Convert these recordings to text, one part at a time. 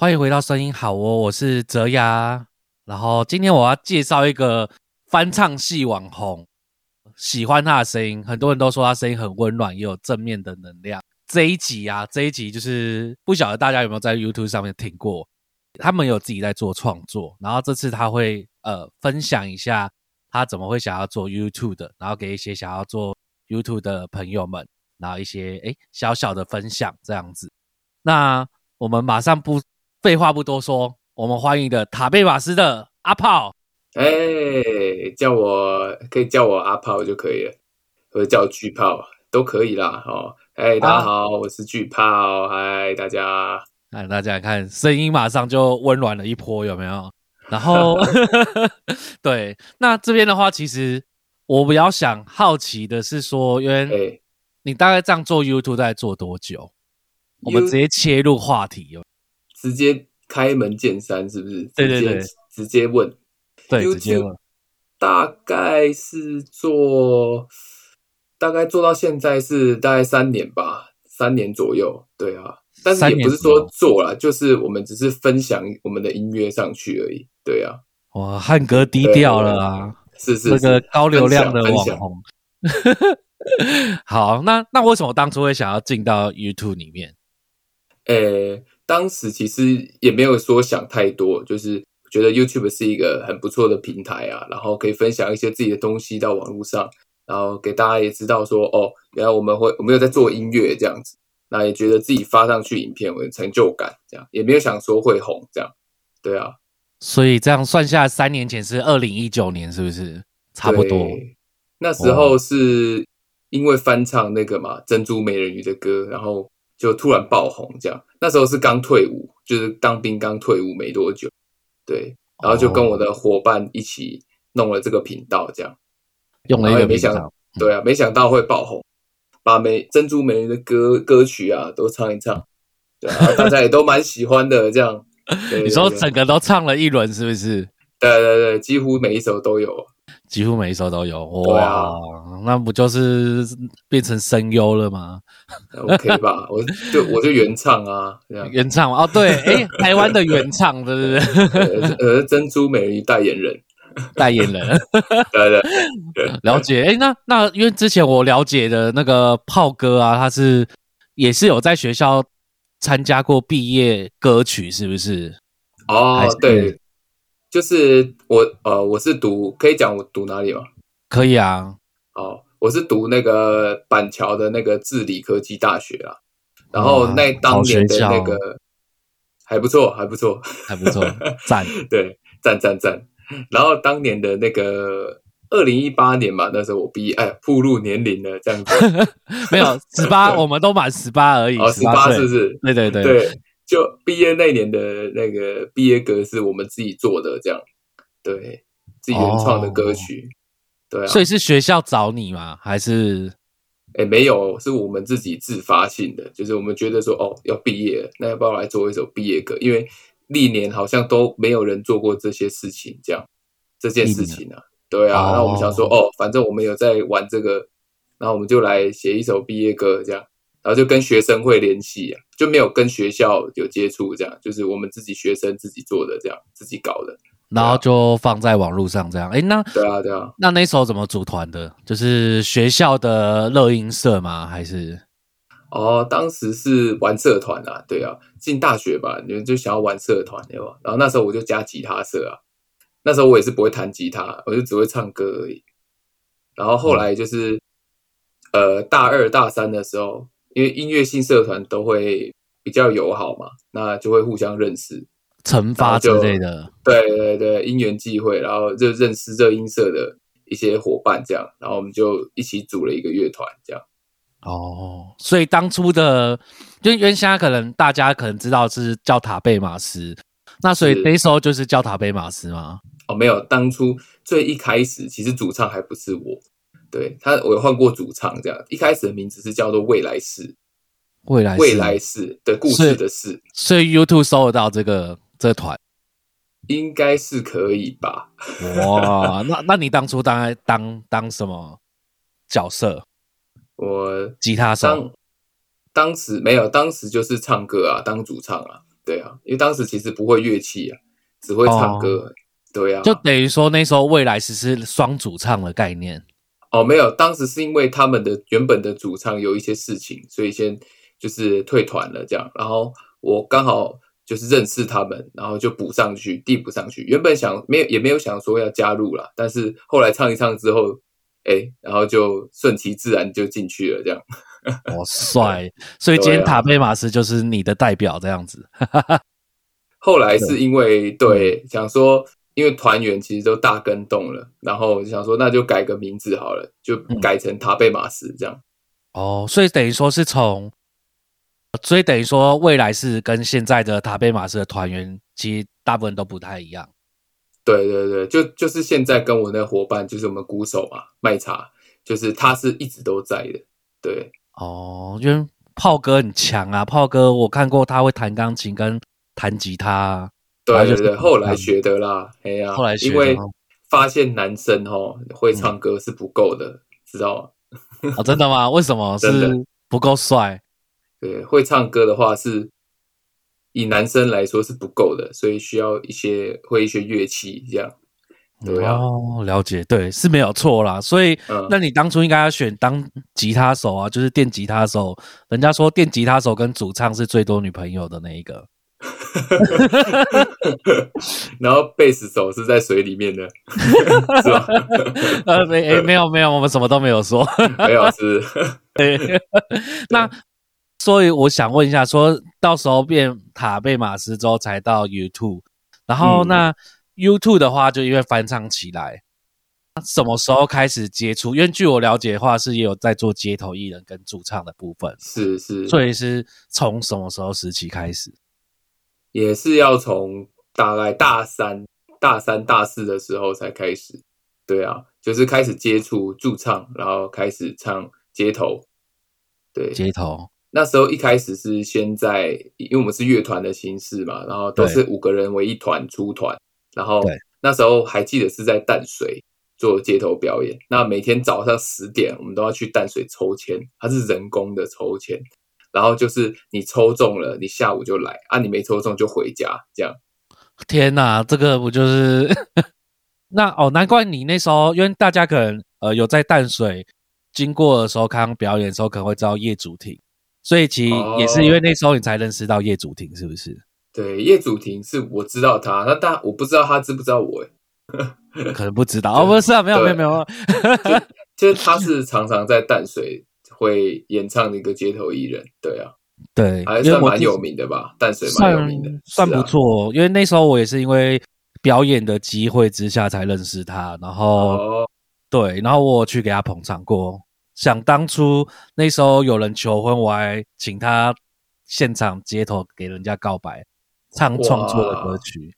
欢迎回到声音好哦，我是泽雅。然后今天我要介绍一个翻唱系网红，喜欢他的声音，很多人都说他声音很温暖，也有正面的能量。这一集啊，这一集就是不晓得大家有没有在 YouTube 上面听过，他们有自己在做创作，然后这次他会呃分享一下他怎么会想要做 YouTube 的，然后给一些想要做 YouTube 的朋友们，然后一些诶小小的分享这样子。那我们马上不。废话不多说，我们欢迎的塔贝瓦斯的阿炮。哎，叫我可以叫我阿炮就可以了，或者叫巨炮都可以啦。哦，哎，大家好，我是巨炮。嗨，大家，哎，大家看，声音马上就温暖了一波，有没有？然后，对，那这边的话，其实我比较想好奇的是说，因为你大概这样做 YouTube 在做多久？我们直接切入话题哦。直接开门见山，是不是？对对对，直接问。对，直接问。大概是做，大概做到现在是大概三年吧，三年左右。对啊，但是也不是说做了，就是我们只是分享我们的音乐上去而已。对啊。哇，汉哥低调了啊！是是，那个高流量的网红。好，那那为什么当初会想要进到 YouTube 里面？诶。当时其实也没有说想太多，就是觉得 YouTube 是一个很不错的平台啊，然后可以分享一些自己的东西到网络上，然后给大家也知道说，哦，原来我们会我们有在做音乐这样子，那也觉得自己发上去影片有成就感，这样也没有想说会红这样，对啊，所以这样算下三年前是二零一九年，是不是差不多？那时候是因为翻唱那个嘛珍珠美人鱼的歌，然后。就突然爆红，这样那时候是刚退伍，就是当兵刚退伍没多久，对，然后就跟我的伙伴一起弄了这个频道，这样用了也没想，对啊，没想到会爆红，把美珍珠美人的歌歌曲啊都唱一唱，对啊，大家也都蛮喜欢的，这样。你说整个都唱了一轮是不是？对对对，几乎每一首都有。几乎每一首都有哇，那不就是变成声优了吗？OK 吧，我就我就原唱啊，原唱哦，对，哎，台湾的原唱，对不对？呃，珍珠美人鱼代言人，代言人，对对对，了解。哎，那那因为之前我了解的那个炮哥啊，他是也是有在学校参加过毕业歌曲，是不是？哦，对。就是我呃，我是读，可以讲我读哪里吗？可以啊。哦，我是读那个板桥的那个治理科技大学啊。然后那当年的那个还不错，还不错，还不错，赞。对，赞赞赞。然后当年的那个二零一八年嘛，那时候我毕业，哎，步入年龄了，这样子。没有十八，我们都满十八而已。哦，十八是不是？对对对对。就毕业那年的那个毕业歌是我们自己做的，这样对，自己原创的歌曲，对啊。所以是学校找你吗？还是？哎，没有，是我们自己自发性的，就是我们觉得说，哦，要毕业，那要不要来做一首毕业歌？因为历年好像都没有人做过这些事情，这样这件事情啊，对啊。那我们想说，哦，反正我们有在玩这个，然后我们就来写一首毕业歌，这样。然后就跟学生会联系啊，就没有跟学校有接触，这样就是我们自己学生自己做的，这样自己搞的，然后就放在网络上这样。哎，那对啊，对啊，那那时候怎么组团的？就是学校的乐音社吗？还是？哦，当时是玩社团啊，对啊，进大学吧，你们就想要玩社团对吧？然后那时候我就加吉他社啊，那时候我也是不会弹吉他，我就只会唱歌而已。然后后来就是呃大二大三的时候。因为音乐性社团都会比较友好嘛，那就会互相认识、惩罚之类的。对对对，因缘际会，然后就认识这音社的一些伙伴，这样，然后我们就一起组了一个乐团，这样。哦，所以当初的，就原先可能大家可能知道是叫塔贝马斯，那所以那时候就是叫塔贝马斯吗？哦，没有，当初最一开始其实主唱还不是我。对他，我有换过主唱，这样一开始的名字是叫做未来式，未来未来式的故事的事，所以 YouTube 搜得到这个这团，应该是可以吧？哇，那那你当初当当当什么角色？我吉他手，当时没有，当时就是唱歌啊，当主唱啊。对啊，因为当时其实不会乐器啊，只会唱歌，对啊，就等于说那时候未来只是双主唱的概念。哦，没有，当时是因为他们的原本的主唱有一些事情，所以先就是退团了这样。然后我刚好就是认识他们，然后就补上去，递补上去。原本想没有也没有想说要加入了，但是后来唱一唱之后，哎，然后就顺其自然就进去了这样。哇 帅！所以今天塔贝马斯就是你的代表这样子。后来是因为对想说。因为团员其实都大跟动了，然后我就想说，那就改个名字好了，就改成塔贝马斯这样。哦，所以等于说是从，所以等于说未来是跟现在的塔贝马斯的团员，其实大部分都不太一样。对对对，就就是现在跟我那伙伴，就是我们鼓手嘛，麦茶，就是他是一直都在的。对，哦，因为炮哥很强啊，炮哥我看过他会弹钢琴跟弹吉他。对对对，后来学的啦，哎呀，后来因为发现男生哈会唱歌是不够的，知道吗？哦，真的吗？为什么？是不够帅？对，会唱歌的话是以男生来说是不够的，所以需要一些会一些乐器这样。对哦，了解，对，是没有错啦。所以，那你当初应该要选当吉他手啊，就是电吉他手。人家说电吉他手跟主唱是最多女朋友的那一个。然后贝斯手是在水里面的，是吧？呃，没，没有，没有，我们什么都没有说，没有是。那所以我想问一下，说到时候变塔贝马斯之后才到 YouTube，然后那 YouTube 的话就因为翻唱起来，什么时候开始接触？因为据我了解的话，是也有在做街头艺人跟驻唱的部分，是是。所以是从什么时候时期开始？也是要从大概大三、大三、大四的时候才开始，对啊，就是开始接触驻唱，然后开始唱街头，对，街头。那时候一开始是先在，因为我们是乐团的形式嘛，然后都是五个人为一团出团，然后那时候还记得是在淡水做街头表演，那每天早上十点我们都要去淡水抽签，它是人工的抽签。然后就是你抽中了，你下午就来啊；你没抽中就回家。这样，天哪，这个不就是 那哦？难怪你那时候，因为大家可能呃有在淡水经过的时候看表演的时候，可能会知道叶祖庭，所以其实也是因为那时候你才认识到叶祖庭，是不是？对，叶祖庭是我知道他，那但我不知道他知不知道我，可能不知道哦，不是啊，没有没有没有，就是他是常常在淡水。会演唱的一个街头艺人，对啊，对，还算蛮有名的吧，淡水蛮有名的，算不错。因为那时候我也是因为表演的机会之下才认识他，然后对，然后我去给他捧场过。想当初那时候有人求婚，我还请他现场街头给人家告白，唱创作的歌曲，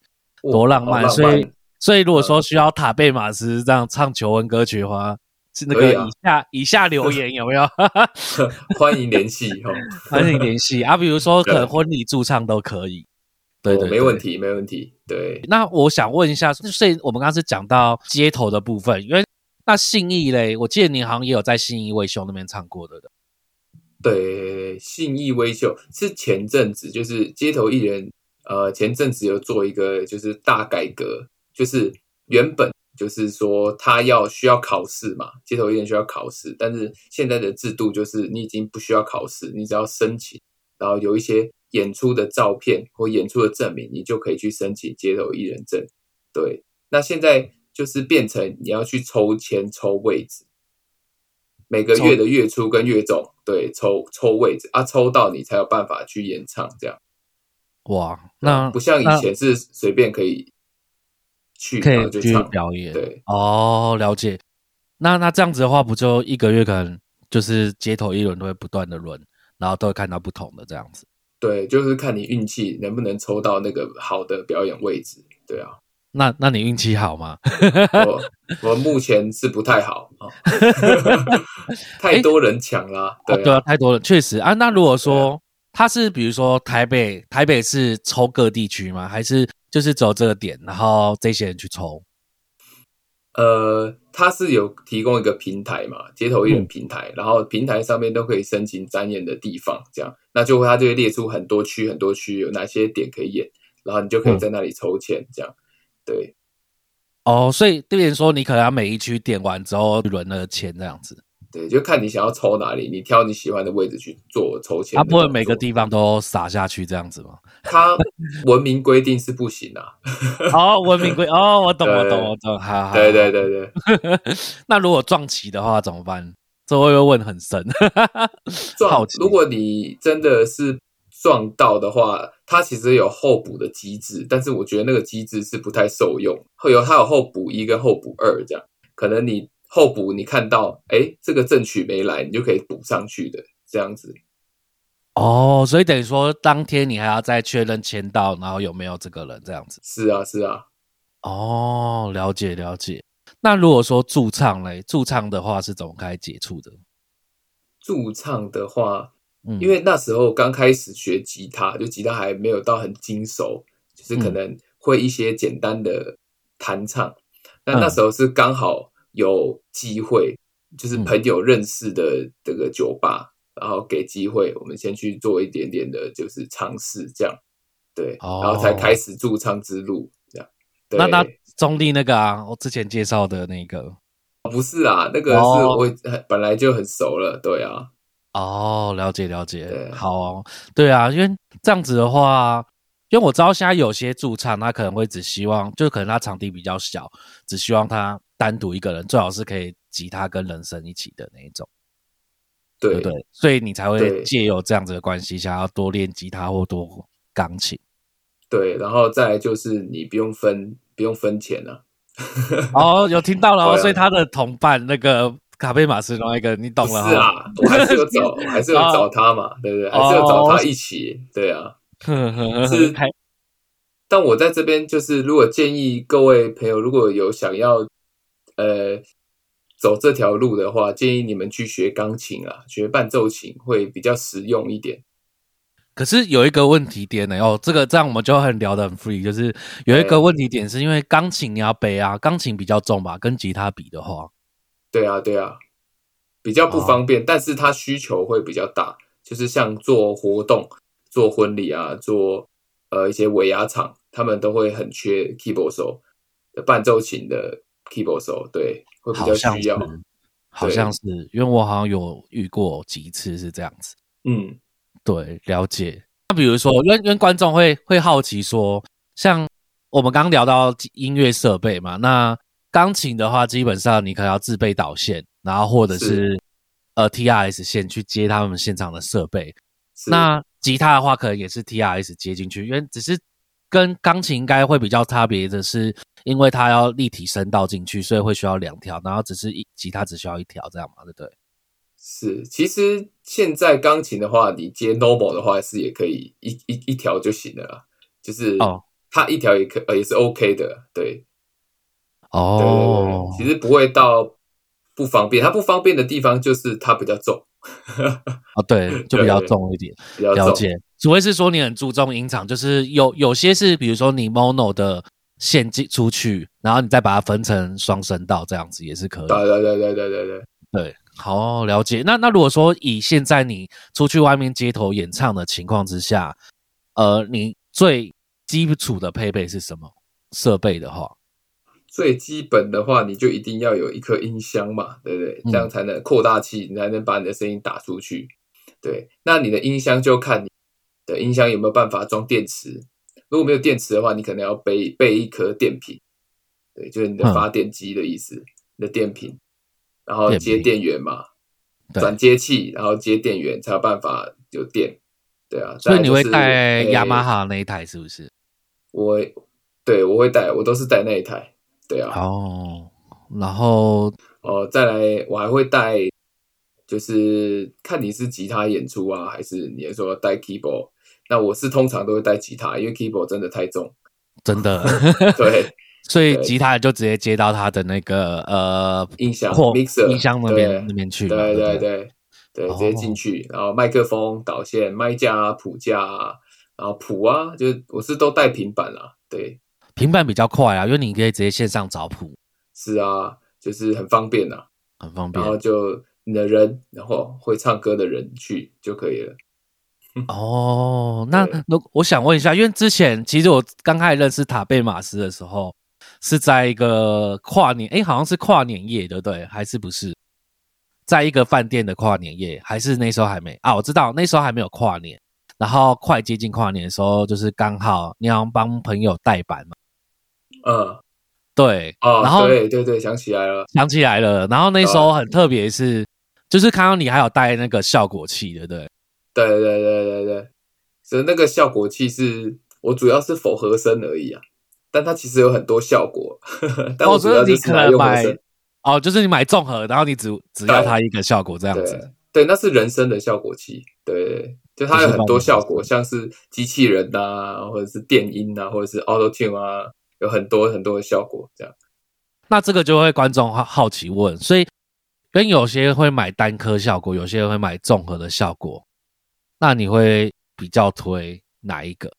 多浪漫。所以，所以如果说需要塔贝马斯这样唱求婚歌曲的话。是那个以下以下留言有没有？欢迎联系哦，欢迎联系啊！比如说 可能婚礼驻唱都可以，对对，没问题没问题。对，那我想问一下，所以我们刚刚是讲到街头的部分，因为那信义嘞，我记得你好像也有在信义威秀那边唱过的。对，信义威秀是前阵子就是街头艺人，呃，前阵子有做一个就是大改革，就是原本。就是说，他要需要考试嘛，街头艺人需要考试，但是现在的制度就是你已经不需要考试，你只要申请，然后有一些演出的照片或演出的证明，你就可以去申请街头艺人证。对，那现在就是变成你要去抽签抽位置，每个月的月初跟月中，对，抽抽位置啊，抽到你才有办法去演唱这样。哇，那不像以前是随便可以。可以去表演，对哦，了解。那那这样子的话，不就一个月可能就是街头一轮都会不断的轮，然后都会看到不同的这样子。对，就是看你运气能不能抽到那个好的表演位置。对啊，那那你运气好吗？我我目前是不太好啊，太多人抢啦。对啊，太多人，确实啊。那如果说他是比如说台北，台北是抽各地区吗？还是？就是走这个点，然后这些人去抽。呃，它是有提供一个平台嘛，街头艺人嗯平台，然后平台上面都可以申请展演的地方，这样，那就会它就会列出很多区很多区有哪些点可以演，然后你就可以嗯。在那里抽签，这样，对。哦，所以对人说，你可能要每一区点完之后轮了签这样子，对，就看你想要抽哪里，你挑你喜欢的位置去做抽签它不会。每个地方都撒下去这样子吗？它文明规定是不行啊，哦，文明规哦，我懂，我懂，我懂，好好。对对。对对，那如果撞齐的话怎么办？这我会问很深。好撞奇，如果你真的是撞到的话，它其实有候补的机制，但是我觉得那个机制是不太受用。会有它有候补一跟候补二这样，可能你候补你看到，哎，这个正曲没来，你就可以补上去的这样子。哦，所以等于说当天你还要再确认签到，然后有没有这个人这样子。是啊，是啊，哦，了解了解。那如果说驻唱嘞，驻唱的话是怎么开始接触的？驻唱的话，嗯，因为那时候刚开始学吉他，就吉他还没有到很精熟，就是可嗯能会一些简单的弹唱。那嗯那时候是刚好有机会，就是嗯。朋友认识的这个酒吧，然后给机会，我们先去做一点点的，就是尝试这样，对，哦然后才开始驻唱之路这样。对。那那中立那个啊，我之前介绍的那个。不是啊，那个是哦我很本来就很熟了，对啊，哦，了解了解，好哦，对啊，因为这样子的话，因为我知道现在有些驻唱，他可能会只希望，就可能他场地比较小，只希望他单独一个人，最好是可以吉他跟人声一起的那一种，对对不对？所以你才会借由这样子的关系，想要多练吉他或多钢琴。对，然后再来就是你不用分不用分钱啊，哦，有听到了所以他的同伴那个卡贝马斯另外一个，你懂不了哈。是啊，我还是有找，还是有找他嘛，对不对？还是有找他一起，对啊。呵呵呵是但我在这边就是，如果建议各位朋友，如果有想要呃走这条路的话，建议你们去学钢琴啊，学伴奏琴会比较实用一点。可是有一个问题点呢，哦，这个这样我们就很聊得很 free，就是有一个问题点是因为钢琴你要背啊，钢琴比较重吧，跟吉他比的话，对啊，对啊，比较不方便，但是它需求会比较大，就是像做活动、做婚礼啊，做呃一些尾牙场，他们都会很缺 keyboard 手，伴奏琴的 keyboard 手，对，会比较需要。，好像是，因为我好像有遇过几次是这样子。嗯，对，了解。那比如说，因为因为观众会会好奇说，像我们刚刚聊到音乐设备嘛，那钢琴的话，基本上你可能要自备导线，然后或者是是呃 TRS 线去接他们现场的设备。那吉他的话，可能也是 TRS 接进去，因为只是跟钢琴应该会比较差别的是，因为它要立体声道进去，所以会需要两条，然后只是一吉他只需要一条，这样嘛，对不对？是，其实现在钢琴的话，你接 normal 的话是也可以一一一条就行了啦，就是哦它一条也可呃也是 OK 的，对，对对哦对，，其实不会到不方便，它不方便的地方就是它比较重，啊，对，就比较重一点。比较，了解，除非是说你很注重音场，就是有有些是，比如说你 mono 的线进出去，然后你再把它分成双声道，这样子也是可以。对对对对对对对，对，好了解。那那如果说以现在你出去外面街头演唱的情况之下，呃，你最基础的配备是什么？设备的话，最基本的话，你就一定要有一颗音箱嘛，对不对？嗯这样才能扩大器，你才能把你的声音打出去。对，那你的音箱就看你的音箱有没有办法装电池。如果没有电池的话，你可能要备备一颗电瓶，对，就是你的嗯发电机的意思，你的电瓶，然后接电源嘛，对转接器，然后接电源才有办法有电。对啊，所以你会带雅马哈那一台是不是？我对我会带，我都是带那一台。对啊，哦，然后哦，再来我还会带，就是看你是吉他演出啊，还是你是说带 keyboard。那我是通常都会带吉他，因为 keyboard 真的太重。真的，对，所以吉他就直接接到他的那个呃音响或 mixer 音箱那边那边去嘛，对对对对直接进去，然后麦克风、导线、麦架啊、谱架啊，然后谱啊，就是我是都带平板啦。对，平板比较快啊，因为你可以直接线上找谱。是啊，就是很方便呐、很方便然后就你的人，然后会唱歌的人去就可以了。哦。那那我想问一下，因为之前其实我刚开始认识塔贝马斯的时候，是在一个跨年，诶，好像是跨年夜，对不对？还是不是？在一个饭店的跨年夜，还是那时候还没啊？我知道那时候还没有跨年，然后快接近跨年的时候，就是刚好你要帮朋友代班嘛，嗯，对，哦，然后对对对，想起来了，想起来了，然后那时候很特别是，就是看到你还有带那个效果器，对不对？对对对对对，所以那个效果器是我主要是否和声而已啊，但它其实有很多效果，呵 呵但我哦，主要就是所以你可拿用和能买声。哦，就是你买综合，然后你只只要它一个效果这样子。对对，那是人声的效果器，对，就它有很多效果，像是机器人呐、或者是电音啊，或者是 Auto Tune 啊，有很多很多的效果，这样。那这个就会观众好好奇问，所以跟有些会买单颗效果，有些人会买综合的效果，那你会比较推哪一个？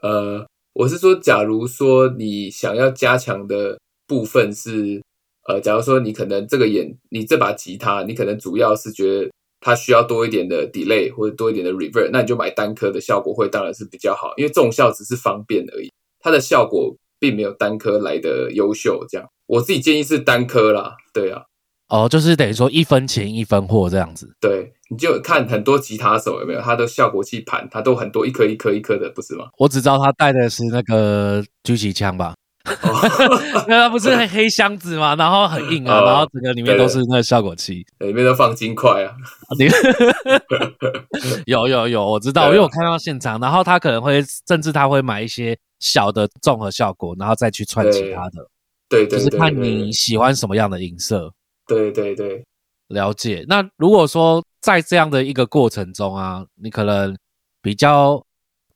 呃，我是说，假如说你想要加强的部分是，呃，假如说你可能这个演，你这把吉他，你可能主要是觉得它需要多一点的 delay 或者多一点的 reverb，那你就买单颗的效果会当然是比较好，因为重效只是方便而已，它的效果并没有单颗来的优秀。这样，我自己建议是单颗啦，对啊，哦，就是等于说一分钱一分货这样子。对，你就看很多吉他手有没有，他的效果器盘，他都很多一颗一颗一颗的，不是吗？我只知道他带的是那个狙击枪吧，哦，那它不是黑黑箱子吗？然后很硬啊，哦然后整个里面都是那个效果器。里面都放金块啊，有有有，我知道，因为我看到现场，然后他可能会甚至他会买一些小的综合效果，然后再去串其他的，对对就是看你喜欢什么样的音色。对对对，了解。那如果说在这样的一个过程中啊，你可能比较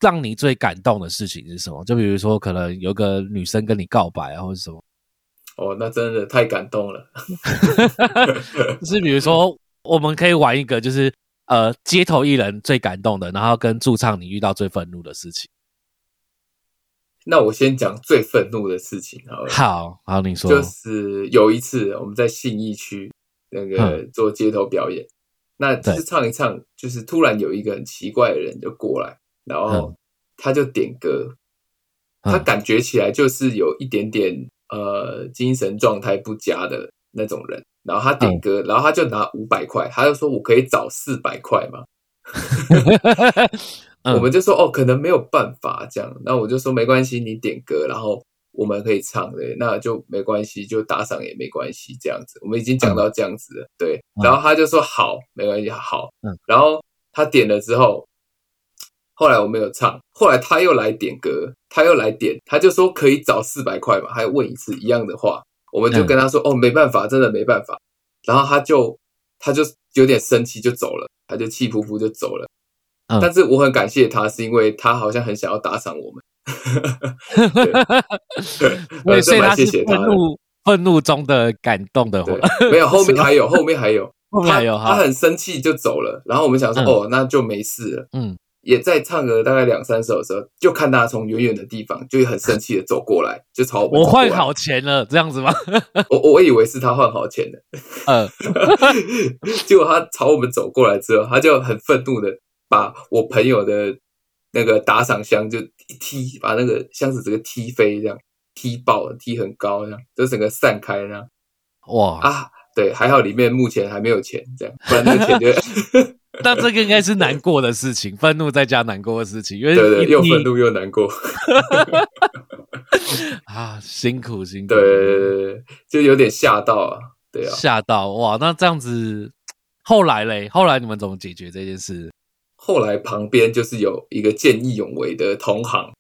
让你最感动的事情是什么？就比如说，可能有个女生跟你告白啊，或者什么，哦，那真的太感动了。就是比如说，我们可以玩一个，就是呃，街头艺人最感动的，然后跟驻唱你遇到最愤怒的事情。那我先讲最愤怒的事情好了，好，好，你说，就是有一次我们在信义区那个做街头表演，那就是唱一唱，就是突然有一个很奇怪的人就过来，然后嗯。他就点歌，嗯。他感觉起来就是有一点点呃精神状态不佳的那种人，然后他点歌，然后他就拿五百块，他就说我可以找四百块吗？嗯我们就说哦，可能没有办法这样。那我就说没关系，你点歌，然后我们可以唱的，那就没关系，就打赏也没关系这样子。我们已经讲到这样子了，对。嗯然后他就说好，没关系，好。嗯。然后他点了之后，后来我没有唱，后来他又来点歌，他又来点，他就说可以找四百块嘛，还问一次一样的话，我们就跟他说、哦，没办法，真的没办法。然后他就他就有点生气，就走了，他就气扑扑就走了。嗯但是我很感谢他，是因为他好像很想要打赏我们。对，对，呃这蛮所以他是谢谢他的。愤怒愤怒中的感动的没有 后面还有，后面还有，后面还有他，他，很生气就走了。然后我们想说，嗯哦，那就没事了。嗯，也在唱个大概两三首的时候，就看他从远远的地方就很生气的走过来，就朝我换好钱了，这样子吗？我我以为是他换好钱的，嗯，结果他朝我们走过来之后，他就很愤怒的把我朋友的那个打赏箱就一踢，把那个箱子整个踢飞，这样踢爆了，踢很高，这样就整个散开，这样哇，啊，对，还好里面目前还没有钱，这样不然那个钱就 那这个应该是难过的事情，愤怒再加难过的事情，因为对 对，又愤怒又难过，啊，辛苦辛苦，对，就有点吓到啊，对啊。吓到哇！那这样子，后来嘞，后来你们怎么解决这件事？后来旁边就是有一个见义勇为的同行，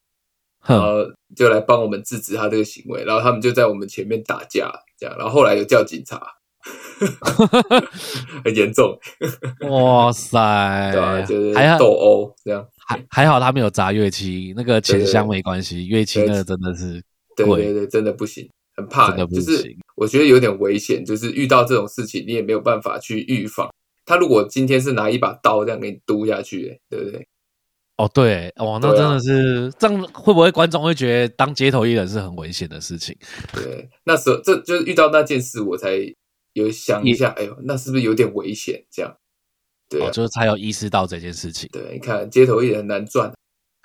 然，后就来帮我们制止他这个行为，然后他们就在我们前面打架，这样，然后后来有叫警察，很严重，哇塞，对吧、就是斗殴这样，还还好他没有砸乐器，那个钱箱没关系，乐器那个真的是对贵。对对，真的不行，很怕，真的不就是行。我觉得有点危险，就是遇到这种事情，你也没有办法去预防。他如果今天是拿一把刀这样给你嘟下去，对不对？哦，对，哦，那真的是、这样，会不会观众会觉得当街头艺人是很危险的事情？对，那时候这就是遇到那件事，我才有想一下，哎呦，那是不是有点危险？这样，对啊哦，就是才有意识到这件事情对，你看街头艺人很难赚，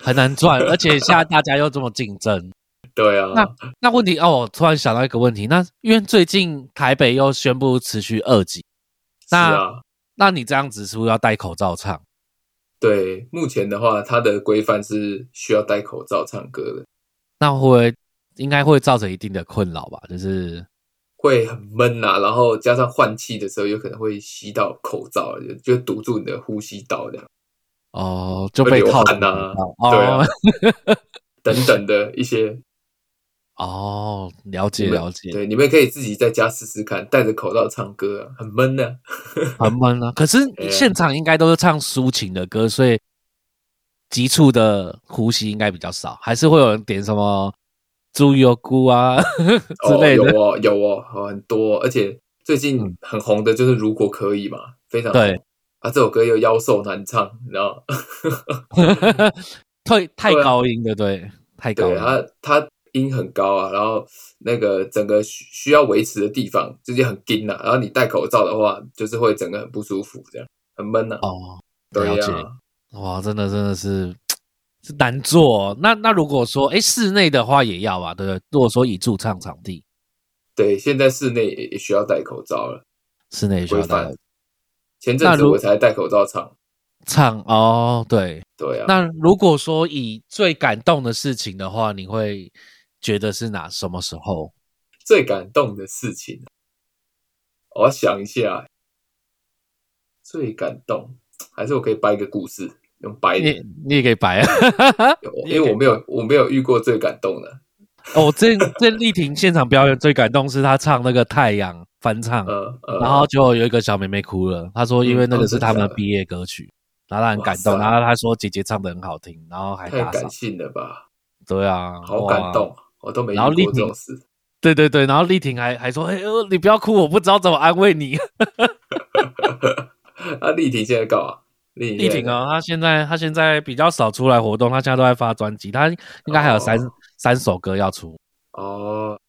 很难赚，而且现在大家又这么竞争。对啊，那那问题哦，我突然想到一个问题，那因为最近台北又宣布持续二级，是那啊，那你这样子是不是要戴口罩唱？对，目前的话，它的规范是需要戴口罩唱歌的，那会不会应该会造成一定的困扰吧？就是会很闷呐、然后加上换气的时候，有可能会吸到口罩，就就堵住你的呼吸道的哦，就被套汗啊哦对啊 等等的一些。哦，了解了解，对，你们可以自己在家试试看，戴着口罩唱歌啊，很闷的、很闷啊。可是 现场应该都是唱抒情的歌，所以急促的呼吸应该比较少，还是会有人点什么猪油菇啊 之类的。哦、有哦，有哦，哦很多，而且最近嗯很红的就是《如果可以》嘛，非常红对啊，这首歌又妖兽难唱，然后 太太高音的，对，太高对音。它它音很高啊，然后那个整个需需要维持的地方就是很紧啊，然后你戴口罩的话，就是会整个很不舒服，这样很闷啊。哦，对了解呀、哇，真的真的是是难做、哦。那那如果说，哎，室内的话也要吧，对不对？如果说以驻唱场地，对，现在室内也也需要戴口罩了，室内也需要戴。前阵子我才戴口罩唱，唱哦，对。对啊，那如果说以最感动的事情的话，你会觉得是哪什么时候？最感动的事情，我想一下，最感动还是我可以掰一个故事，用掰的。你，你也可以掰啊。因为我没有我没有遇过最感动的，哦，这这丽婷现场表演最感动是她唱那个《太阳》翻唱，呃呃，然后就有一个小妹妹哭了，她说因为那个嗯是他们的毕业歌曲，然后她很感动，然后她说姐姐唱的很好听，然后还太感，性了吧，对啊，好感动，我都没遇这种事。对对对，然后丽婷还还说，哎呦，你不要哭，我不知道怎么安慰你。啊，丽婷现在干嘛？丽婷啊，她现在她现在比较少出来活动，她现在都在发专辑，她应该还有三、哦三首歌要出。哦，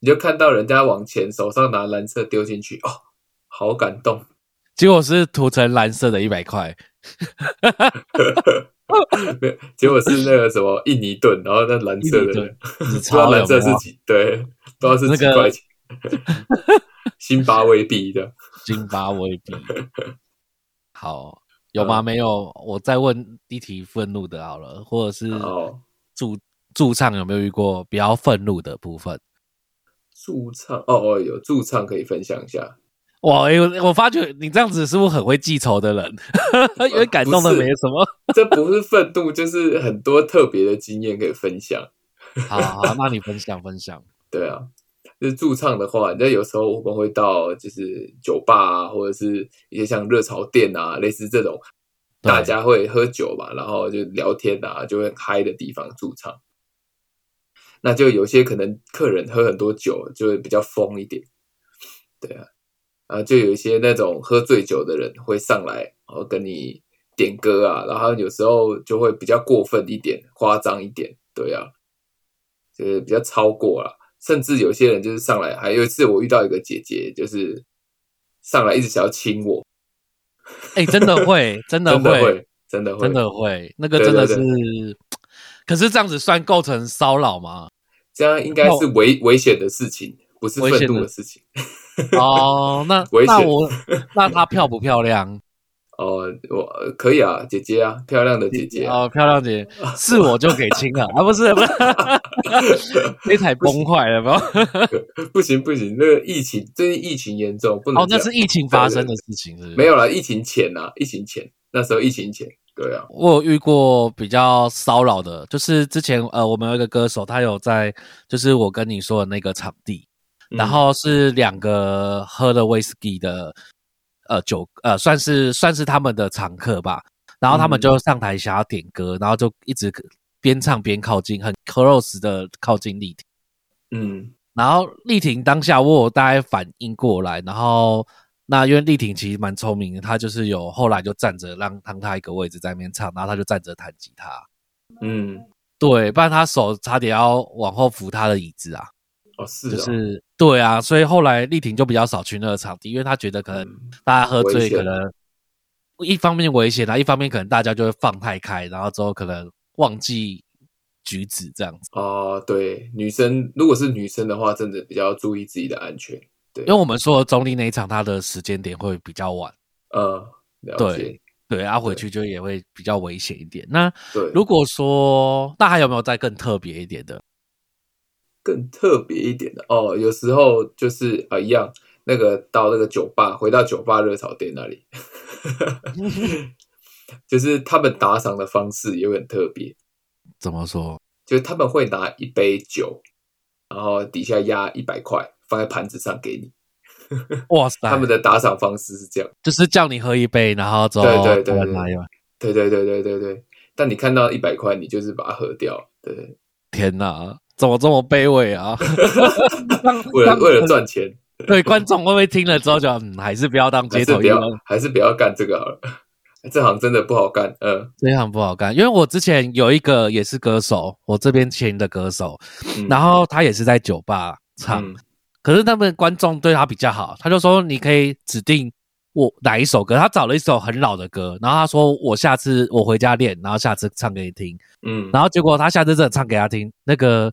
你就看到人家往前手上拿蓝色丢进去，哦，好感动。结果是涂成蓝色的一百块，没结果是那个什么印尼盾，然后那蓝色的，印尼盾不知道超蓝色是几？对，不知道是那个几块钱。辛巴威币的，津巴威比。好，有嗯吗？没有，我再问一题愤怒的好了，或者是哦，驻驻唱有没有遇过比较愤怒的部分？驻唱哦哦，有驻唱可以分享一下。哇，哎我我发觉你这样子是不是很会记仇的人？因为感动的没什么。这不是愤怒，就是很多特别的经验可以分享。好好，那你分享分享。对啊，就是驻唱的话，那有时候我们会到就是酒吧啊，或者是一些像热潮店啊，类似这种大家会喝酒嘛，然后就聊天啊，就会很嗨的地方驻唱。那就有些可能客人喝很多酒，就会比较疯一点。对啊，啊，就有一些那种喝醉酒的人会上来，然后跟你点歌啊，然后有时候就会比较过分一点，夸张一点。对啊，就是比较超过了。甚至有些人就是上来，还有一次我遇到一个姐姐，就是上来一直想要亲我，哎、真的会，真的 会，真的会，真的会，真的会，那个真的对是。可是这样子算构成骚扰吗？这样应该是危危险的事情，不是愤怒的事情。哦，那那我那她漂不漂亮？哦，我呃可以啊，姐姐啊，漂亮的姐姐啊，哦，漂亮姐，是我就给亲了啊，不是不是，那台崩坏了吗？不行不行，那个疫情最近疫情严重，不能哦，那是疫情发生的事情，是是？没有了，疫情前啊、疫情前那时候疫情前，对啊，我有遇过比较骚扰的，就是之前呃，我们有一个歌手，他有在，就是我跟你说的那个场地，嗯然后是两个喝了威士忌的呃酒呃，算是算是他们的常客吧。然后他们嗯就上台想要点歌，然后就一直边唱边靠近，很 close 的靠近丽婷。嗯然后丽婷当下我有大概反应过来，然后那因为丽婷其实蛮聪明的，她就是有后来就站着让让她一个位置在那边唱，然后她就站着弹吉他。嗯，对，不然她手差点要往后扶她的椅子啊。哦，是哦，就是对啊，所以后来丽婷就比较少去那个场地，因为她觉得可能嗯大家喝醉，可能一方面危险啊，一方面可能大家就会放太开，然后之后可能忘记举止这样子。哦，对，女生如果是女生的话，真的比较注意自己的安全。对因为，我们说的中立那一场，它的时间点会比较晚，呃，了对解，对，啊，回去就也会比较危险一点。那对，如果说，那还有没有再更特别一点的？更特别一点的。哦，有时候就是啊、一样，那个到那个酒吧，回到酒吧热炒店那里，就是他们打赏的方式也会很特别，怎么说？就是他们会拿一杯酒，然后底下压一百块放在盘子上给你，哇塞，他们的打赏方式是这样。就是叫你喝一杯，然后之后对对对对拿一碗对对对对对对，但你看到一百块，你就是把它喝掉，对对，天哪，怎么这么卑微啊？为了为了赚钱，对观众会不会听了之后就嗯，还是不要当街头 艺人？还是不要干这个好了，这行真的不好干，嗯这行不好干，因为我之前有一个也是歌手，我这边签的歌手，嗯。然后他也是在酒吧唱，嗯。可是他们观众对他比较好，他就说你可以指定我哪一首歌，他找了一首很老的歌，然后他说我下次我回家练，然后下次唱给你听，嗯，然后结果他下次真的唱给他听，那个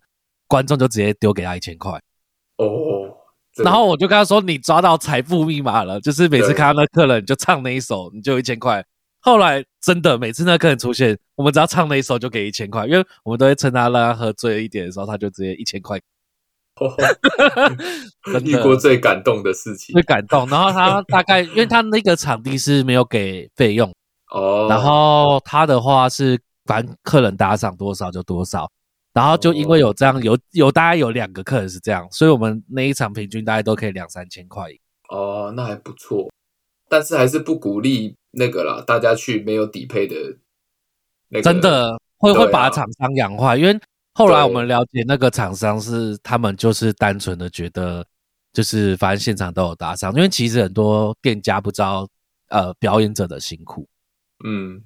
观众就直接丢给他一千块，哦，然后我就跟他说你抓到财富密码了，就是每次看到那客人你就唱那一首，你就一千块。后来真的每次那客人出现，我们只要唱那一首就给一千块，因为我们都会趁他让他喝醉一点的时候，他就直接一千块，哦真遇过最感动的事情。最感动。然后他大概因为他那个场地是没有给费用，哦，然后他的话是反正客人打赏多少就多少，然后就因为有这样有有大概有两个客人是这样，所以我们那一场平均大概都可以两三千块。哦，那还不错，但是还是不鼓励那个啦，大家去没有底配的，那个真的会会把厂商养坏，因为后来我们了解那个厂商是他们就是单纯的觉得就是反正现场都有打赏，因为其实很多店家不知道呃表演者的辛苦，嗯，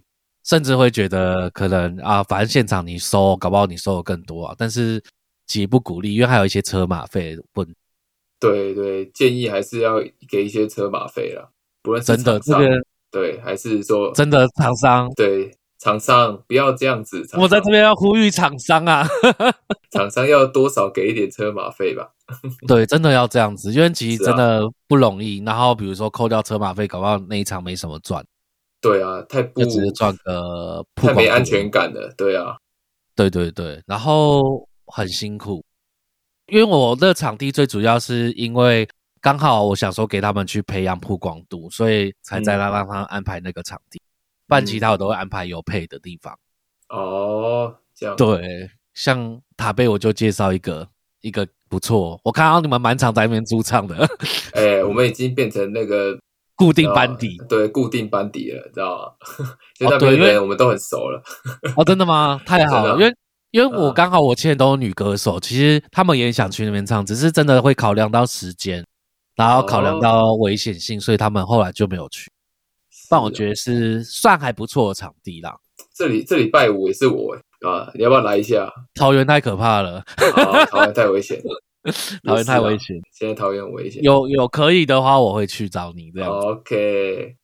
甚至会觉得可能啊反正现场你收，搞不好你收的更多啊，但是其实不鼓励，因为还有一些车马费问对对，建议还是要给一些车马费啦，不论是真的这厂商个对，还是说真的厂商。对厂商不要这样子，我在这边要呼吁厂商啊，厂商要多少给一点车马费吧。对，真的要这样子，因为其实真的不容易。然后比如说扣掉车马费，搞不好那一场没什么赚。对啊，太不就只是赚个曝光度太没安全感了。对啊，对对对，然后很辛苦，因为我的场地最主要是因为刚好我想说给他们去培养曝光度，所以才在那让他安排那个场地，不然其他我都会安排有配的地方。哦，这样。对，像塔贝我就介绍一个一个不错，我看到你们满场在那边驻唱的。哎、我们已 经变成那个固定班底呃对，固定班底了，知道吗？就 哦那边我们都很熟了。哦，真的吗？太好了，因为因为我嗯刚好我签的都是女歌手，其实他们也想去那边唱，只是真的会考量到时间，然后考量哦到危险性，所以他们后来就没有去。但我得觉得是算还不错的场地啦。这里这礼拜五也是我啊，你要不要来一下？桃园太可怕了，啊，桃园太危险了，桃园太危。险。现在桃园危险。有有可以的话，我会去找你这样。OK，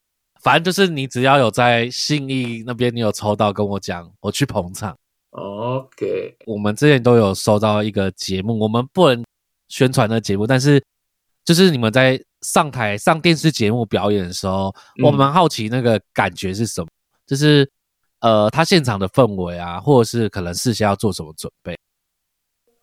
反正就是你只要有在信义那边你有抽到，跟我讲，我去捧场。OK，我们之前都有收到一个节目，我们不能宣传的节目，但是就是你们在上台上电视节目表演的时候，嗯我蛮好奇那个感觉是什么，就是呃，他现场的氛围啊，或者是可能事先要做什么准备。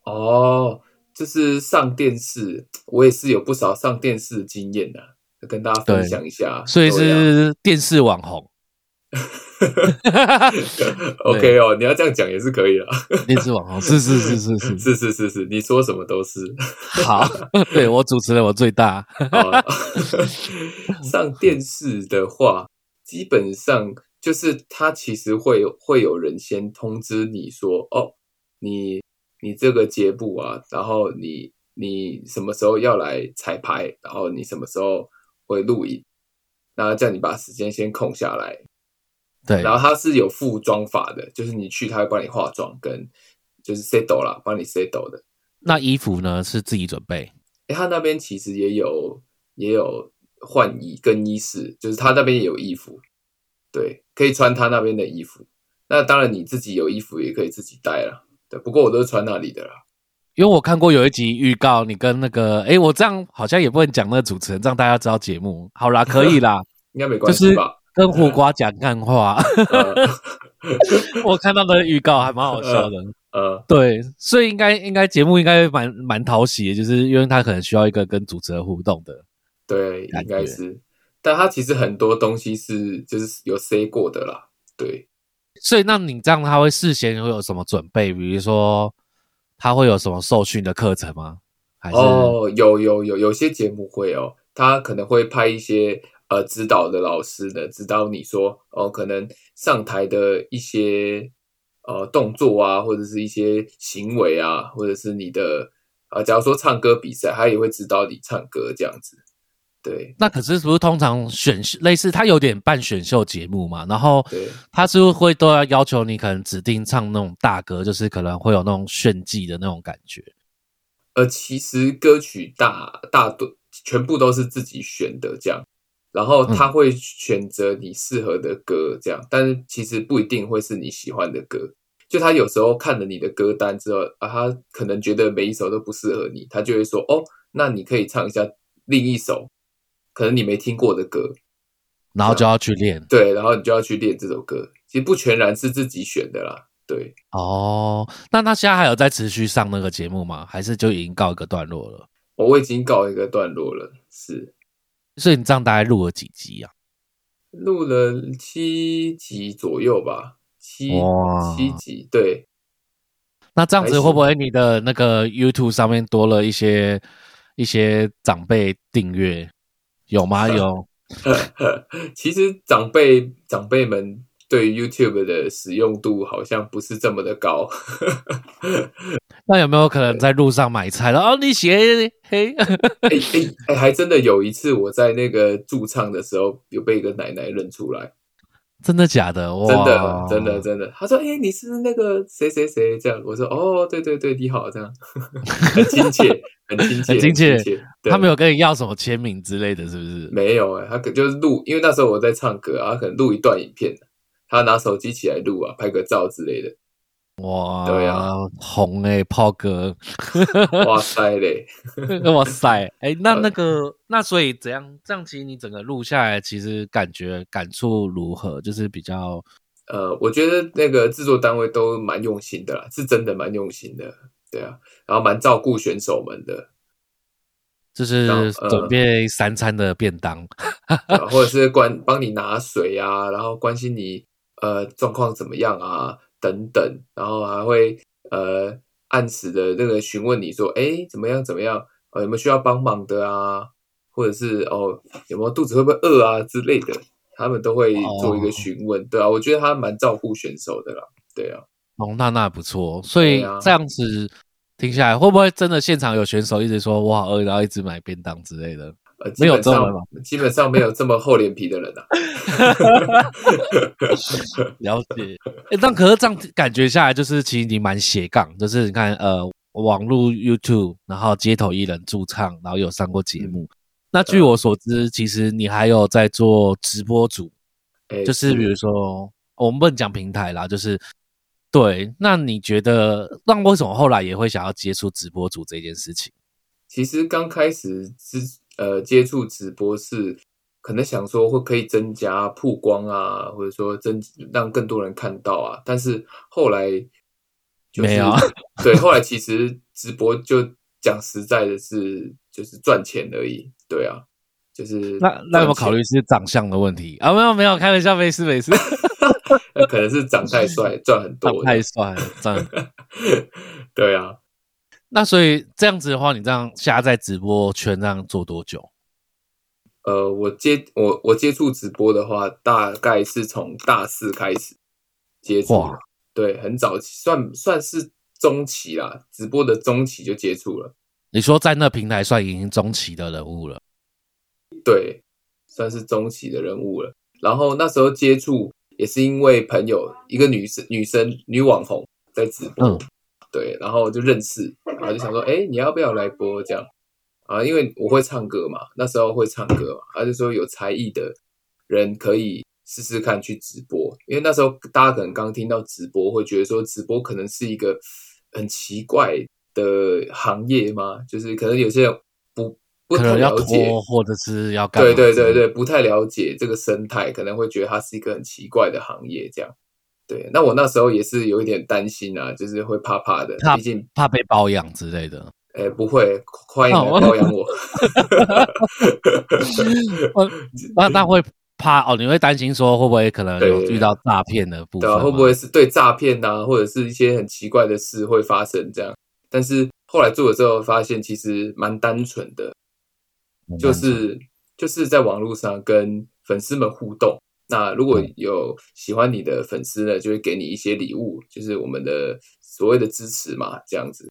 哦，就是上电视，我也是有不少上电视的经验的，跟大家分享一下。所以是电视网红，OK 哦，你要这样讲也是可以啦。电视网红是是是是是，是是是是，你说什么都是。好，对我主持人我最大，啊上电视的话，基本上就是他其实会有会有人先通知你说，哦，你你这个节目啊，然后你你什么时候要来彩排，然后你什么时候会录影，然后叫你把时间先空下来。对，然后他是有附妆法的，就是你去他会帮你化妆，跟就是 settle 啦，帮你 settle 的。那衣服呢是自己准备？哎，他那边其实也有也有换衣更衣室，就是他那边也有衣服，对，可以穿他那边的衣服。那当然你自己有衣服也可以自己带了，对。不过我都是穿那里的啦。因为我看过有一集预告，你跟那个哎，我这样好像也不能讲那个主持人，这样大家知道节目。好啦，可以啦，应该没关系吧？跟胡瓜讲干话，我看到的预告还蛮好笑的。呃，对，所以应该应该节目应该蛮蛮讨喜的，就是因为他可能需要一个跟主持人互动的。对，应该是，但他其实很多东西是就是有 say 过的啦。对，所以那你这样他会事先会有什么准备？比如说他会有什么受训的课程吗？还是哦，有有有有些节目会哦，他可能会派一些。呃，指导的老师呢，指导你说哦，可能上台的一些呃动作啊，或者是一些行为啊，或者是你的啊，假如说唱歌比赛，他也会指导你唱歌这样子。对，那可是不是通常选秀类似他有点办选秀节目嘛？然后对，他是不是会都要要求你可能指定唱那种大歌，就是可能会有那种炫技的那种感觉。呃，其实歌曲大大多全部都是自己选的这样。然后他会选择你适合的歌，这样，但是其实不一定会是你喜欢的歌。就他有时候看了你的歌单之后啊，他可能觉得每一首都不适合你，他就会说：“哦，那你可以唱一下另一首可能你没听过的歌。”然后就要去练。对，然后你就要去练这首歌。其实不全然是自己选的啦。对。哦，那他现在还有在持续上那个节目吗？还是就已经告一个段落了？我已经告一个段落了，是。所以你这样大概录了几集啊？录了七集左右吧，七七集。对，那这样子会不会你的那个 YouTube 上面多了一些一些长辈订阅？有吗？有。其实长辈长辈们。对 YouTube 的使用度好像不是这么的高，那有没有可能在路上买菜了？哦，你写嘿，哎还真的有一次我在那个驻唱的时候，有被一个奶奶认出来，真的假的？真的真的真的，他说：“哎，你是那个谁谁谁？”这样我说：“哦，对对对，你好。”这样很亲切，很亲切，很亲切。他没有跟你要什么签名之类的，是不是？没有哎，他可就是录，因为那时候我在唱歌啊，可能录一段影片。他拿手机起来录啊，拍个照之类的。哇，对啊，红哎，炮哥，哇塞嘞，哇塞，哎，那那个，那所以怎样？这样其实你整个录下来，其实感觉感触如何？就是比较，呃，我觉得那个制作单位都蛮用心的啦，是真的蛮用心的，对啊，然后蛮照顾选手们的。就是准备三餐的便当，或者是关帮你拿水啊，然后关心你呃状况怎么样啊等等，然后还会呃按时的那个询问你说，哎怎么样怎么样，呃有没有需要帮忙的啊，或者是哦有没有肚子会不会饿啊之类的，他们都会做一个询问，对啊，我觉得他蛮照顾选手的啦，对啊，哦那那不错，所以这样子。听下来会不会真的现场有选手一直说我好饿，然后一直买便当之类的？呃，没有这么，基本上没有这么厚脸皮的人啊。了解，哎，但可是这样感觉下来，就是其实你蛮斜杠，就是你看，呃，网络 YouTube，然后街头艺人驻唱，然后有上过节目。那据我所知，其实你还有在做直播主，就是比如说，我们不能讲平台啦，就是。对，那你觉得，那为什么后来也会想要接触直播主这件事情？其实刚开始之呃接触直播是可能想说会可以增加曝光啊，或者说增让更多人看到啊，但是后来没有。对，后来其实直播就讲实在的是就是赚钱而已。对啊，就是那那有没有考虑是长相的问题啊？没有没有，开玩笑，没事没事。可能是长太帅赚很多，太帅赚。对啊，那所以这样子的话，你这样下在直播圈这样做多久？呃，我接我我接触直播的话，大概是从大四开始接触，对，很早期，算算是中期啦，直播的中期就接触了。你说在那平台算已经中期的人物了？对，算是中期的人物了。然后那时候接触也是因为朋友一个女生女生女网红在直播，嗯对，然后就认识，然后就想说，哎，你要不要来播这样啊？因为我会唱歌嘛，那时候会唱歌嘛，他就说有才艺的人可以试试看去直播，因为那时候大家可能刚听到直播，会觉得说直播可能是一个很奇怪的行业吗？就是可能有些人不可能要了解，拖或者是要干嘛对对对对，不太了解这个生态，可能会觉得它是一个很奇怪的行业，这样。对，那我那时候也是有一点担心啊，就是会怕怕的，怕毕竟，怕被包养之类的。哎，不会，欢迎包养我。呃那那会怕哦？你会担心说会不会可能有对遇到诈骗的部对啊，分吗？会不会是对诈骗呐，或者是一些很奇怪的事会发生这样？但是后来做了之后，发现其实蛮单纯的，就是就是在网络上跟粉丝们互动。那如果有喜欢你的粉丝呢，就会给你一些礼物，就是我们的所谓的支持嘛，这样子。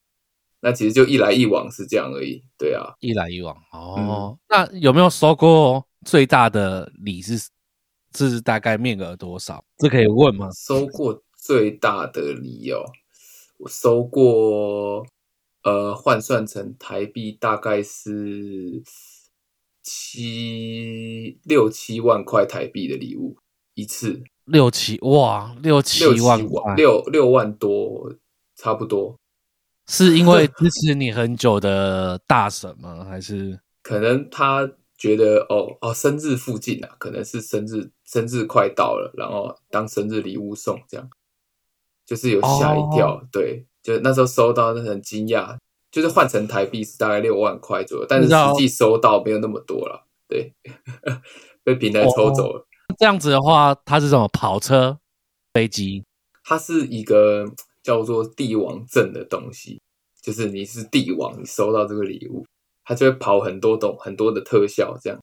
那其实就一来一往是这样而已，对啊。一来一往哦。嗯那有没有收过最大的礼是是大概面额多少？这可以问吗？收过最大的礼哦，我收过，呃，换算成台币大概是七六七万块台币的礼物一次，六七哇，六七万块六六万多，差不多。是因为支持你很久的大神吗？还是 可能他觉得哦哦，生日附近啊，可能是生日生日快到了，然后当生日礼物送这样，就是有吓一跳，哦对，就那时候收到，那很惊讶，就是换成台币是大概六万块左右，但是实际收到没有那么多了，对，被平台抽走了。这样子的话，它是什么跑车、飞机？它是一个叫做帝王证的东西，就是你是帝王，你收到这个礼物，它就会跑很多种很多的特效，这样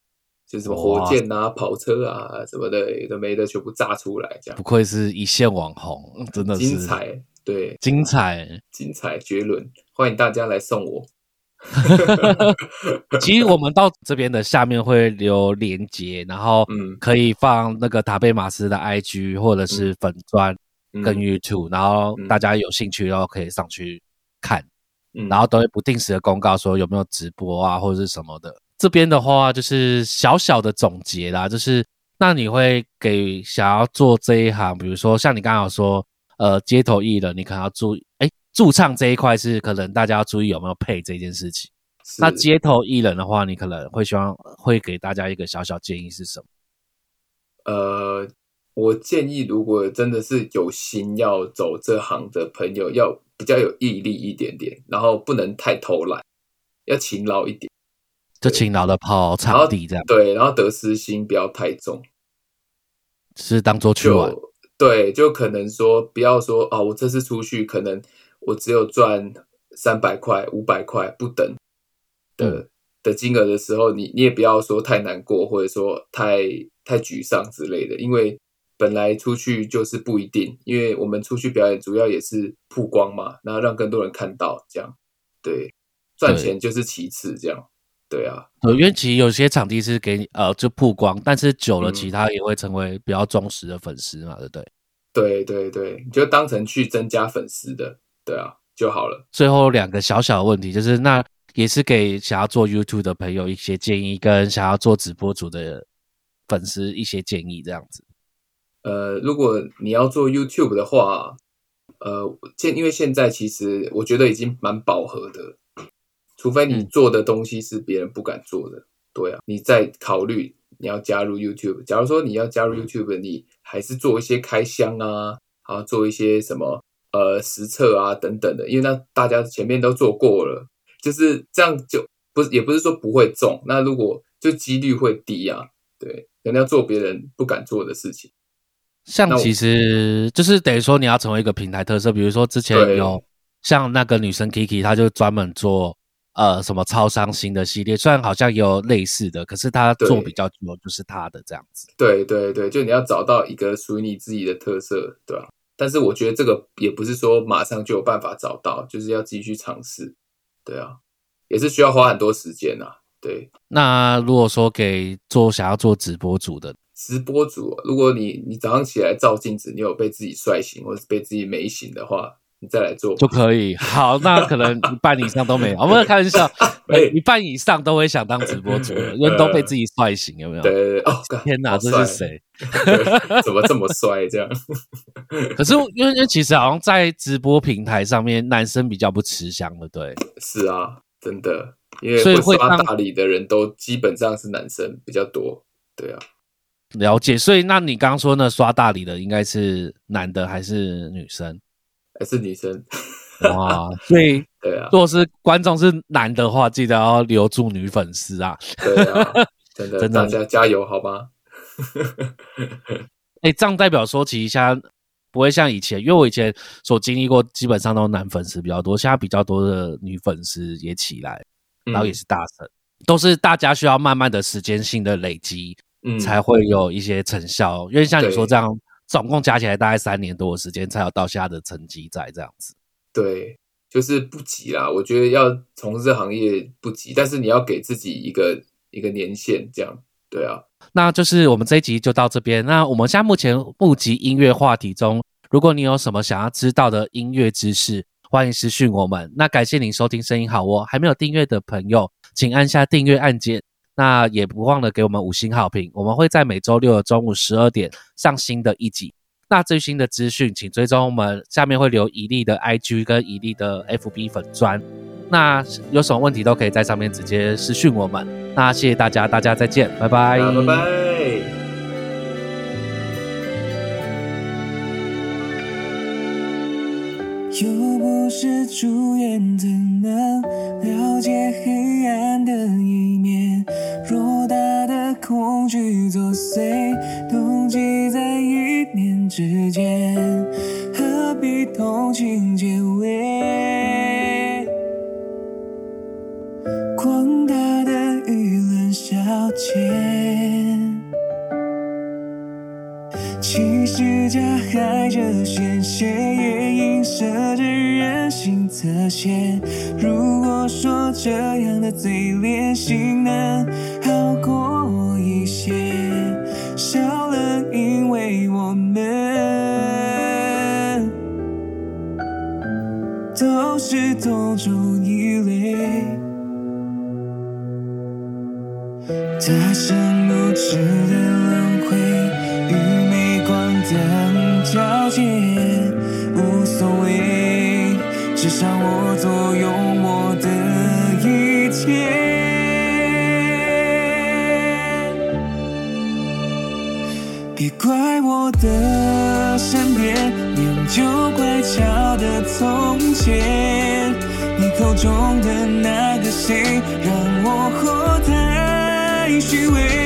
就是什么火箭啊、跑车啊什么的，有的没的全部炸出来，这样不愧是一线网红，真的是精彩，对，精彩。精彩绝伦，欢迎大家来送我。其实我们到这边的下面会留连接，然后嗯。可以放那个塔贝马斯的 IG 或者是粉砖嗯。跟 YouTube，、然后嗯大家有兴趣然后可以上去看，嗯。然后都会不定时的公告说有没有直播啊或者是什么的。这边的话就是小小的总结啦，就是那你会给想要做这一行，比如说像你刚刚有说，呃，街头艺人，你可能要注意，哎，驻唱这一块是可能大家要注意有没有配这件事情。那街头艺人的话，你可能会希望会给大家一个小小建议是什么？呃，我建议，如果真的是有心要走这行的朋友，要比较有毅力一点点，然后不能太偷懒，要勤劳一点。就勤劳的跑场地这样，对，然后得失心不要太重，是当做去玩。就对，就可能说不要说哦，我这次出去可能我只有赚三百块、五百块不等的、嗯。的金额的时候，你你也不要说太难过，或者说太太沮丧之类的，因为本来出去就是不一定，因为我们出去表演主要也是曝光嘛，然后让更多人看到，这样对，赚钱就是其次，这样对啊，对，因为其实有些场地是给你呃就曝光，但是久了，嗯。其他也会成为比较忠实的粉丝嘛，对不对？对对对，你就当成去增加粉丝的，对啊就好了。最后两个小小的问题，就是那也是给想要做 YouTube 的朋友一些建议，跟想要做直播主的粉丝一些建议，这样子。呃，如果你要做 YouTube 的话，呃，现因为现在其实我觉得已经蛮饱和的，除非你嗯做的东西是别人不敢做的，对啊，你再考虑你要加入 YouTube。假如说你要加入 YouTube，你还是做一些开箱啊，然后做一些什么呃实测啊等等的，因为那大家前面都做过了，就是这样就不也不是说不会中，那如果就几率会低啊，对，可能要做别人不敢做的事情。像其实就是等于说你要成为一个平台特色，比如说之前有像那个女生 Kiki，她就专门做呃什么超伤心的系列，虽然好像有类似的，可是她做比较久就是她的这样子。对对对，就你要找到一个属于你自己的特色，对吧、但是我觉得这个也不是说马上就有办法找到，就是要自己去尝试，对啊，也是需要花很多时间啊，对，那如果说给做想要做直播主的，直播主，如果你你早上起来照镜子，你有被自己帅醒，或是被自己美醒的话，你再来做就可以。好，那可能一半以上都没有，我们开玩笑，哎一半以上都会想当直播主的，因为都被自己帅醒，有没有？对对对，哦，天哪，这是谁？怎么这么帅？这样 可是因为因为其实好像在直播平台上面，男生比较不吃香的，对。是啊，真的，因为所以会会刷当大礼的人都基本上是男生比较多。对啊，了解，所以那你刚刚说那刷大礼的应该是男的还是女生？还是女生。哇，所以对啊，如果是观众是男的话，记得要留住女粉丝啊！对啊，真的，真的大家加油好吗？哎，这样代表说，其实现在不会像以前，因为我以前所经历过，基本上都男粉丝比较多，现在比较多的女粉丝也起来，然后也嗯是大神，都是大家需要慢慢的时间性的累积，嗯才会有一些成效。因为像你说这样，总共加起来大概三年多的时间，才有到现在的成绩在这样子。对，就是不急啦。我觉得要从事行业不急，但是你要给自己一个一个年限，这样对啊。那就是我们这一集就到这边。那我们现在目前募集音乐话题中，如果你有什么想要知道的音乐知识，欢迎私讯我们。那感谢您收听声音好哦，还没有订阅的朋友，请按下订阅按键。那也不忘了给我们五星好评。我们会在每周六的中午十二点上新的一集。那最新的资讯，请追踪我们下面会留一例的 IG 跟一例的 FB 粉砖。那有什么问题都可以在上面直接私讯我们。那谢谢大家，大家再见，拜拜，好拜拜。是主演，怎能了解黑暗的一面？偌大的恐惧作祟，冻结在一念之间，何必同情结尾？广大的舆论消遣。其实加害者宣泄，也映射着侧写。如果说这样的嘴脸性能好过一些，少了因为我们都是同种从前。你口中的那个谁，让我活太虚伪。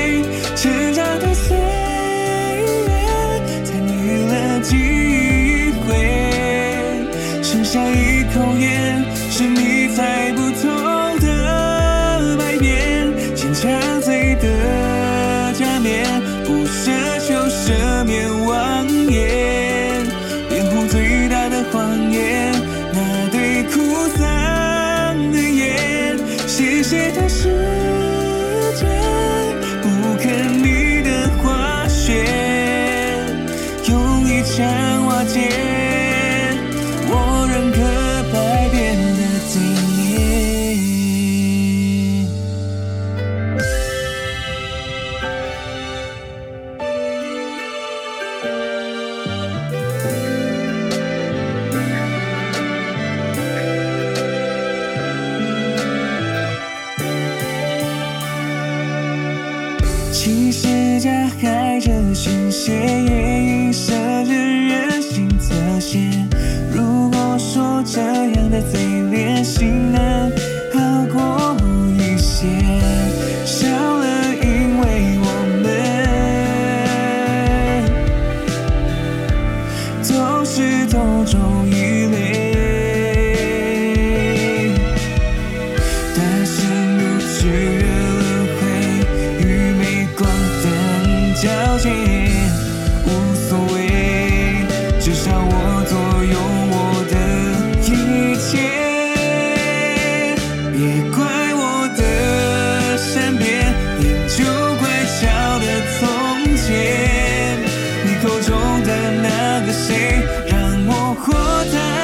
那个谁让我活的